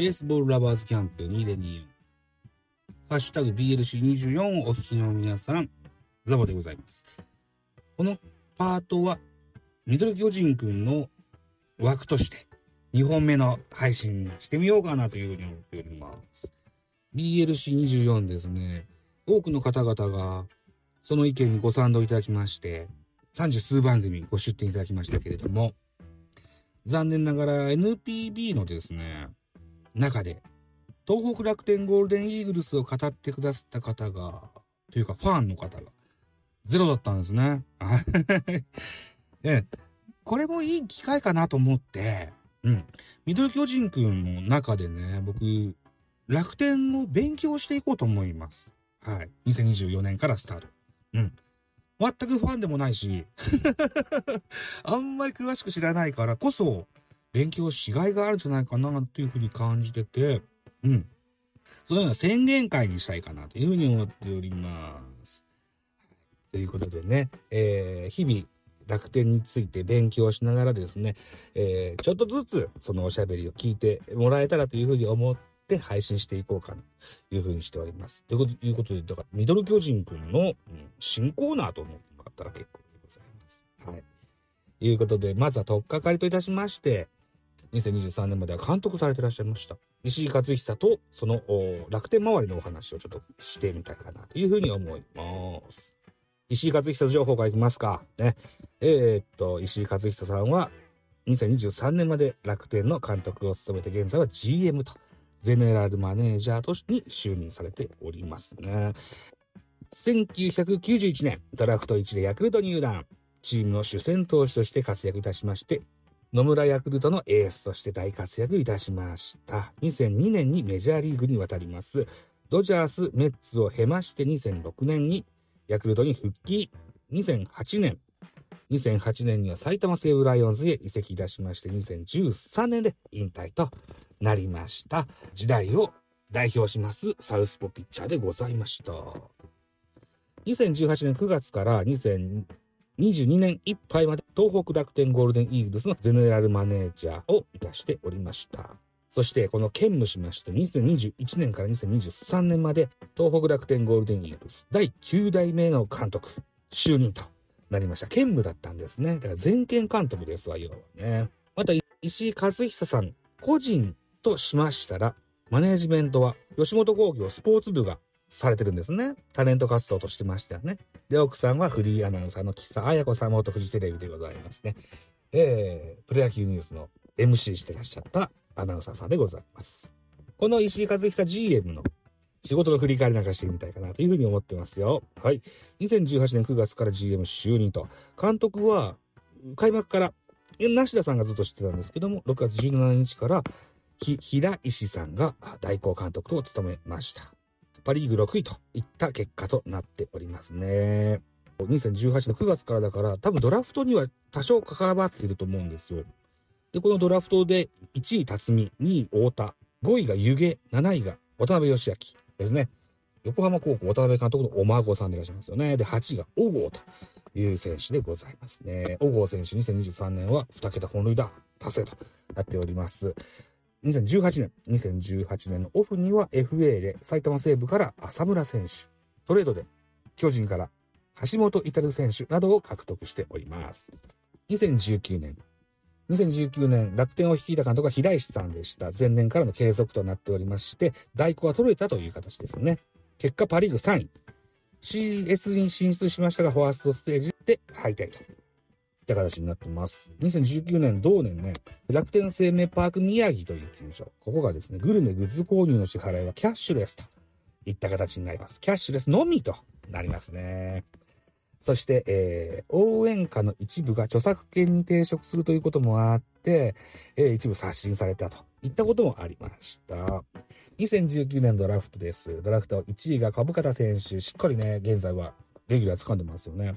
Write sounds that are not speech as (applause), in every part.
ベースボールラバーズキャンプ2024。ハッシュタグ BLC24 をお聞きの皆さん、ザボでございます。このパートは、ミドル巨人くんの枠として、2本目の配信してみようかなというふうに思っております。BLC24 ですね。多くの方々が、その意見にご賛同いただきまして、30数番組ご出展いただきましたけれども、残念ながら NPB のですね、中で、東北楽天ゴールデンイーグルスを語ってくださった方が、というかファンの方が、ゼロだったんですね。(laughs) えこれもいい機会かなと思って、うん。ミドル巨人くんの中でね、僕、楽天を勉強していこうと思います。はい。2024年からスタート。うん。全くファンでもないし (laughs) あんまり詳しく知らないからこそ、勉強しがいがあるんじゃないかなというふうに感じてて、うん。そのような宣言会にしたいかなというふうに思っております。ということでね、えー、日々、楽天について勉強しながらですね、えー、ちょっとずつそのおしゃべりを聞いてもらえたらというふうに思って配信していこうかなというふうにしております。ということで、だから、ミドル巨人くんの、うん、新コーナーと思ってもらったら結構でございます。はい。ということで、まずは取っかかりといたしまして、2023年までは監督されてらっしゃいました。石井和久とその楽天周りのお話をちょっとしてみたいかなというふうに思います。石井和久情報からいきますか。ね。えー、っと、石井和久さんは2023年まで楽天の監督を務めて現在は GM とゼネラルマネージャーとしてに就任されておりますね。1991年、ドラフト1でヤクルト入団。チームの主戦投手として活躍いたしまして、野村ヤクルトのエースとして大活躍いたしました。2002年にメジャーリーグに渡ります。ドジャース、メッツを経まして2006年にヤクルトに復帰。2008年、2008年には埼玉西武ライオンズへ移籍いたしまして、2013年で引退となりました。時代を代表しますサウスポピッチャーでございました。2018年9月から2000 22年いっぱいまで東北楽天ゴールデンイーグルスのゼネラルマネージャーをいたしておりました。そしてこの兼務しまして2021年から2023年まで東北楽天ゴールデンイーグルス第9代目の監督就任となりました。兼務だったんですね。だから全権監督ですわ、要はね。また石井和久さん個人としましたらマネージメントは吉本興業スポーツ部がされてるんですね。タレント活動としてましたよね。で、奥さんはフリーアナウンサーの岸田彩子さん元フジテレビでございますね。えー、プロ野球ニュースの MC してらっしゃったアナウンサーさんでございます。この石井和久 GM の仕事の振り返りなんかしてみたいかなというふうに思ってますよ。はい。2018年9月から GM 就任と、監督は開幕から、梨田さんがずっと知ってたんですけども、6月17日から、平石さんが代行監督と務めました。パリーグ6位といった結果となっておりますね。2018年9月からだから、多分ドラフトには多少関わっていると思うんですよ。で、このドラフトで1位辰巳、2位太田、5位が湯気、7位が渡辺義明ですね。横浜高校渡辺監督のお孫さんでいらっしゃいますよね。で、8位が小郷という選手でございますね。小郷選手2023年は2桁本塁打達成となっております。2018年、2018年のオフには FA で埼玉西部から浅村選手、トレードで巨人から橋本至選手などを獲得しております。2019年、2019年、楽天を率いた監督が平石さんでした。前年からの継続となっておりまして、代行が取れたという形ですね。結果、パリーグ3位。CS に進出しましたが、ファーストステージで敗退とった形になってます。2019年、同年ね、楽天生命パーク宮城という球場。ここがですね、グルメグッズ購入の支払いはキャッシュレスといった形になります。キャッシュレスのみとなりますね。そして、えー、応援歌の一部が著作権に抵触するということもあって、えー、一部刷新されたといったこともありました。2019年ドラフトです。ドラフト1位が株方選手、しっかりね、現在はレギュラー掴んでますよね。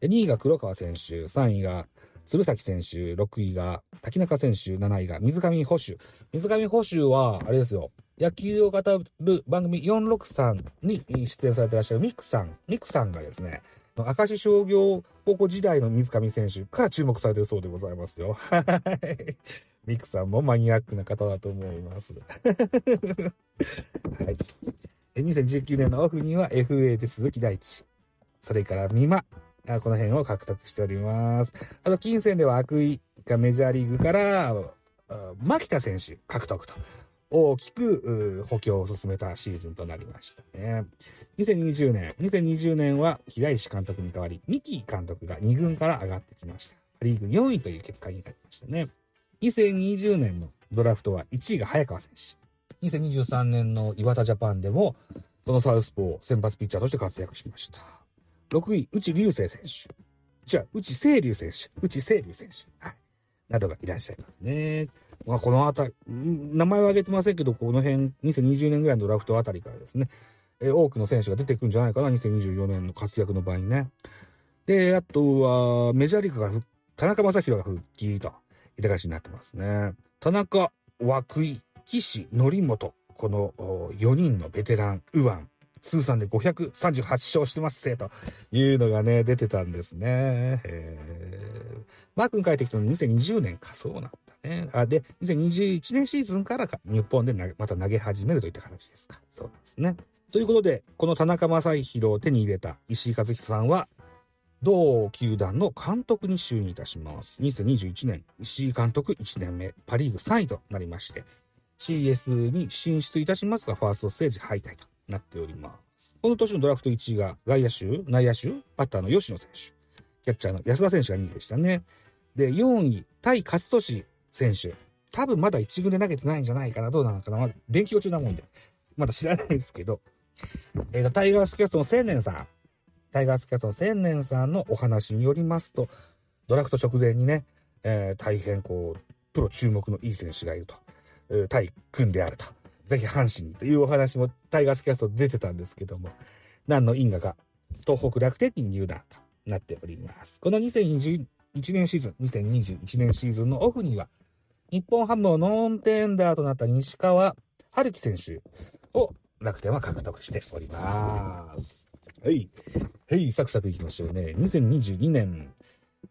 で、2位が黒川選手、3位が鶴崎選手、6位が滝中選手、7位が水上捕手。水上捕手は、あれですよ。野球を語る番組463に出演されていらっしゃるミクさん。ミクさんがですね、明石商業高校時代の水上選手から注目されてるそうでございますよ。はい。ミクさんもマニアックな方だと思います。はい。2019年のオフには FA で鈴木大地。それから美馬。この辺を獲得しております。あと、金銭では悪意がメジャーリーグから、牧田選手獲得と。大きく補強を進めたシーズンとなりましたね。2020年、2020年は平石監督に代わり、三木監督が2軍から上がってきました。リーグ4位という結果になりましたね。2020年のドラフトは1位が早川選手。2023年の岩田ジャパンでも、そのサウスポー先発ピッチャーとして活躍しました。6位、内流星選手。じゃあ、内清流選手。内清流選手。はい。などがいらっしゃいますね。まあ、このあたり、名前は挙げてませんけど、この辺、2020年ぐらいのドラフトあたりからですね、えー、多くの選手が出てくるんじゃないかな、2024年の活躍の場合ね。で、あとは、メジャーリーグから田中将大が復帰と、いた形になってますね。田中、涌井、岸、則本、この4人のベテラン、右腕、通算で538勝してますせ、というのがね、出てたんですね。マー君帰ってきたの2020年か、そうなんだね。あ、で、2021年シーズンからか日本でまた投げ始めるといった形ですか。そうなんですね。ということで、この田中将大を手に入れた石井和久さんは、同球団の監督に就任いたします。2021年、石井監督1年目、パリーグ3位となりまして、CS に進出いたしますが、ファーストステージ敗退となっております。この年のドラフト1位が外野手、内野手、バッターの吉野選手、キャッチャーの安田選手が2位でしたね。で、4位、対勝利選手。多分まだ1軍で投げてないんじゃないかな。どうなのかな。まだ勉強中なもんで。まだ知らないですけど。えっ、ー、と、タイガースキャストの青年さん。タイガースキャストの千年さんのお話によりますと、ドラフト直前にね、えー、大変こう、プロ注目のいい選手がいると。対君であると。ぜひ阪神にというお話もタイガースキャスト出てたんですけども、何の因果か東北楽天に入団となっております。この2021年シーズン、2021年シーズンのオフには、日本ハムのノンテンダーとなった西川春樹選手を楽天は獲得しております。はい。はい、サクサクいきましょうね。2022年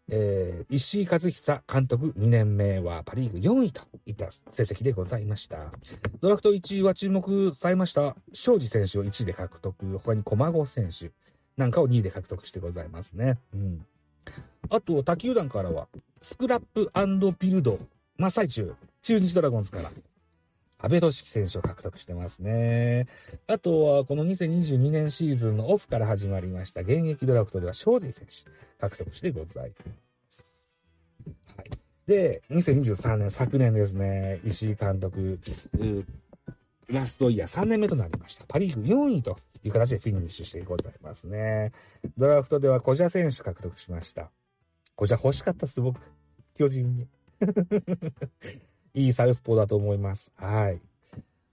えー、石井和久監督2年目はパリーグ4位といった成績でございました。ドラフト1位は注目されました、庄司選手を1位で獲得、他に駒子選手なんかを2位で獲得してございますね。うん。あと、他球団からは、スクラップビルド、真っ最中、中日ドラゴンズから、安倍俊樹選手を獲得してますね。あとは、この2022年シーズンのオフから始まりました現役ドラフトでは、庄司選手獲得してございます。はい。で、2023年、昨年ですね、石井監督、ラストイヤー3年目となりました。パリーグ4位という形でフィニッシュしてございますね。ドラフトでは小蛇選手獲得しました。小蛇欲しかったっす、僕。巨人に。いいサウスポーだと思います。はい。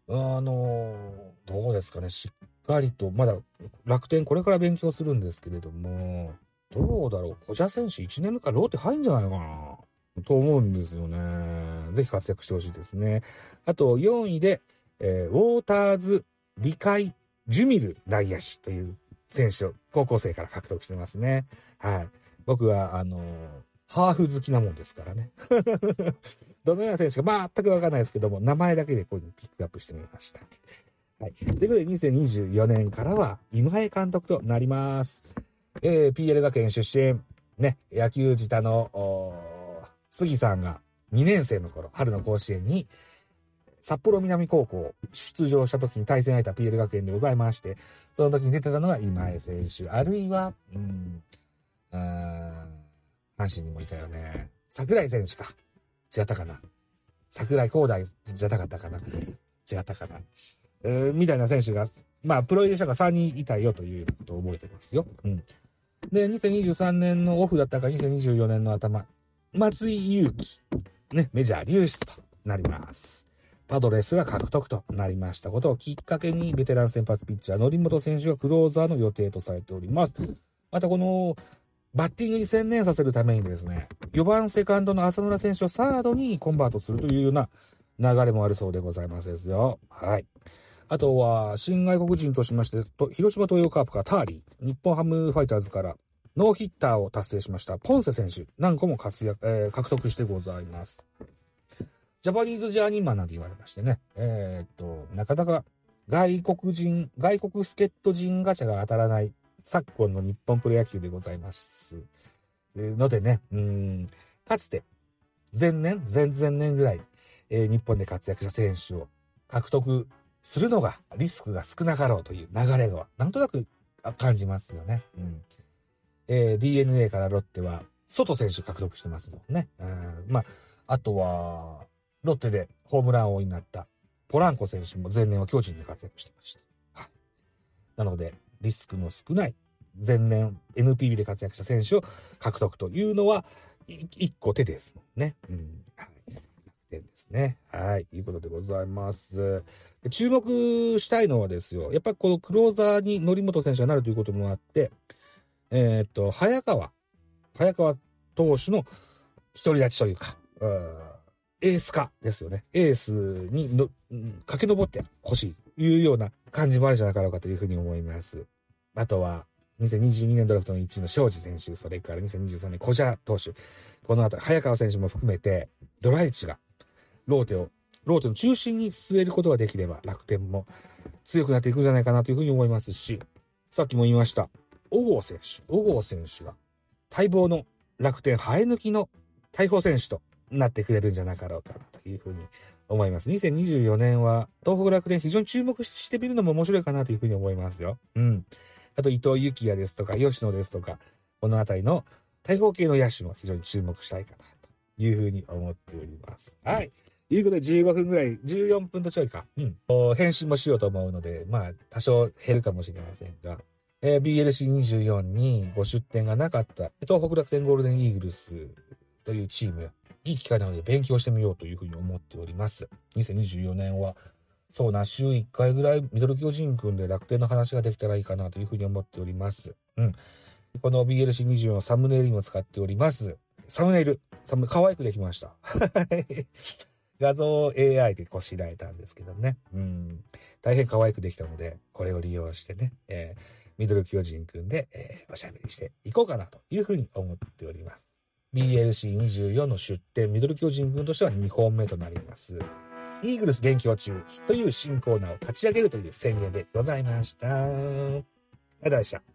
あのどうですかね。しっかりと、まだ楽天これから勉強するんですけれども、どうだろう。小蛇選手1年目からローテ入んじゃないかな。と思うんですよね。ぜひ活躍してほしいですね。あと4位で、えー、ウォーターズ、理解、ジュミル内野手という選手を高校生から獲得してますね。はい。僕は、あのー、ハーフ好きなもんですからね。(laughs) どのような選手か全くわかんないですけども、名前だけでこういうピックアップしてみました。はい。ということで、2024年からは、今江監督となります。えー、PL 学園出身、ね、野球自他の、杉さんが2年生の頃、春の甲子園に、札幌南高校出場した時に対戦相手は PL 学園でございまして、その時に出てたのが今江選手、あるいは、うん、阪神にもいたよね。桜井選手か。違ったかな。桜井光大じゃなかったかな。違ったかな。えー、みたいな選手が、まあ、プロ入り者が3人いたよということを覚えてますよ。うん。で、2023年のオフだったか2024年の頭、松井裕樹、ね、メジャー流出となります。パドレスが獲得となりましたことをきっかけに、ベテラン先発ピッチャー、則本選手がクローザーの予定とされております。またこの、バッティングに専念させるためにですね、4番セカンドの浅村選手をサードにコンバートするというような流れもあるそうでございますですよ。はい。あとは、新外国人としまして、広島東洋カープからターリー、日本ハムファイターズからノーヒッターを達成しましたポンセ選手、何個も活躍、えー、獲得してございます。ジャパニーズジャーニーマンなんて言われましてね。えー、っと、なかなか外国人、外国助っ人人ガチャが当たらない昨今の日本プロ野球でございます。のでね、うん、かつて、前年、前々年ぐらい、えー、日本で活躍した選手を獲得するのがリスクが少なかろうという流れが、なんとなく感じますよね。うん。えー、DNA からロッテは、外選手獲得してますもんね。うん、まあ、あとは、ロッテでホームラン王になったポランコ選手も前年は巨人で活躍してました。はい。なので、リスクの少ない前年 NPB で活躍した選手を獲得というのは、一個手ですもんね。うん。はい。楽天ですね。はい。いうことでございます。で注目したいのはですよ。やっぱこのクローザーに則本選手がなるということもあって、えー、っと、早川、早川投手の独り立ちというか、エース化ですよね。エースにのうん駆け上ってほしいというような感じもあるんじゃなかろうかというふうに思います。あとは、2022年ドラフトの1位の庄司選手、それから2023年小蛇投手、この後、早川選手も含めて、ドライチが、ローテを、ローテの中心に据えることができれば、楽天も強くなっていくんじゃないかなというふうに思いますし、さっきも言いました、小郷選手、小郷選手が、待望の楽天生え抜きの大砲選手となってくれるんじゃなかろうかなというふうに思います。2024年は、東北楽天非常に注目してみるのも面白いかなというふうに思いますよ。うん。あと、伊藤幸也ですとか、吉野ですとか、このあたりの大砲系の野手も非常に注目したいかなというふうに思っております。はい。ということで15分ぐらい、14分とちょいか。うん。返信もしようと思うので、まあ、多少減るかもしれませんが、えー、BLC24 にご出展がなかった東北楽天ゴールデンイーグルスというチーム、いい機会なので勉強してみようというふうに思っております。2024年は、そうな、週1回ぐらいミドル巨人くんで楽天の話ができたらいいかなというふうに思っております。うん。この BLC24 のサムネイルにも使っております。サムネイル、サム、可愛くできました。(laughs) 画像を AI でこしらえたんですけどね。うん。大変可愛くできたので、これを利用してね、えー、ミドル巨人くんで、えー、おしゃべりしていこうかなというふうに思っております。BLC24 の出展、ミドル巨人軍としては2本目となります。イーグルス元気を中という新コーナーを立ち上げるという宣言でございました。ありがとうございました。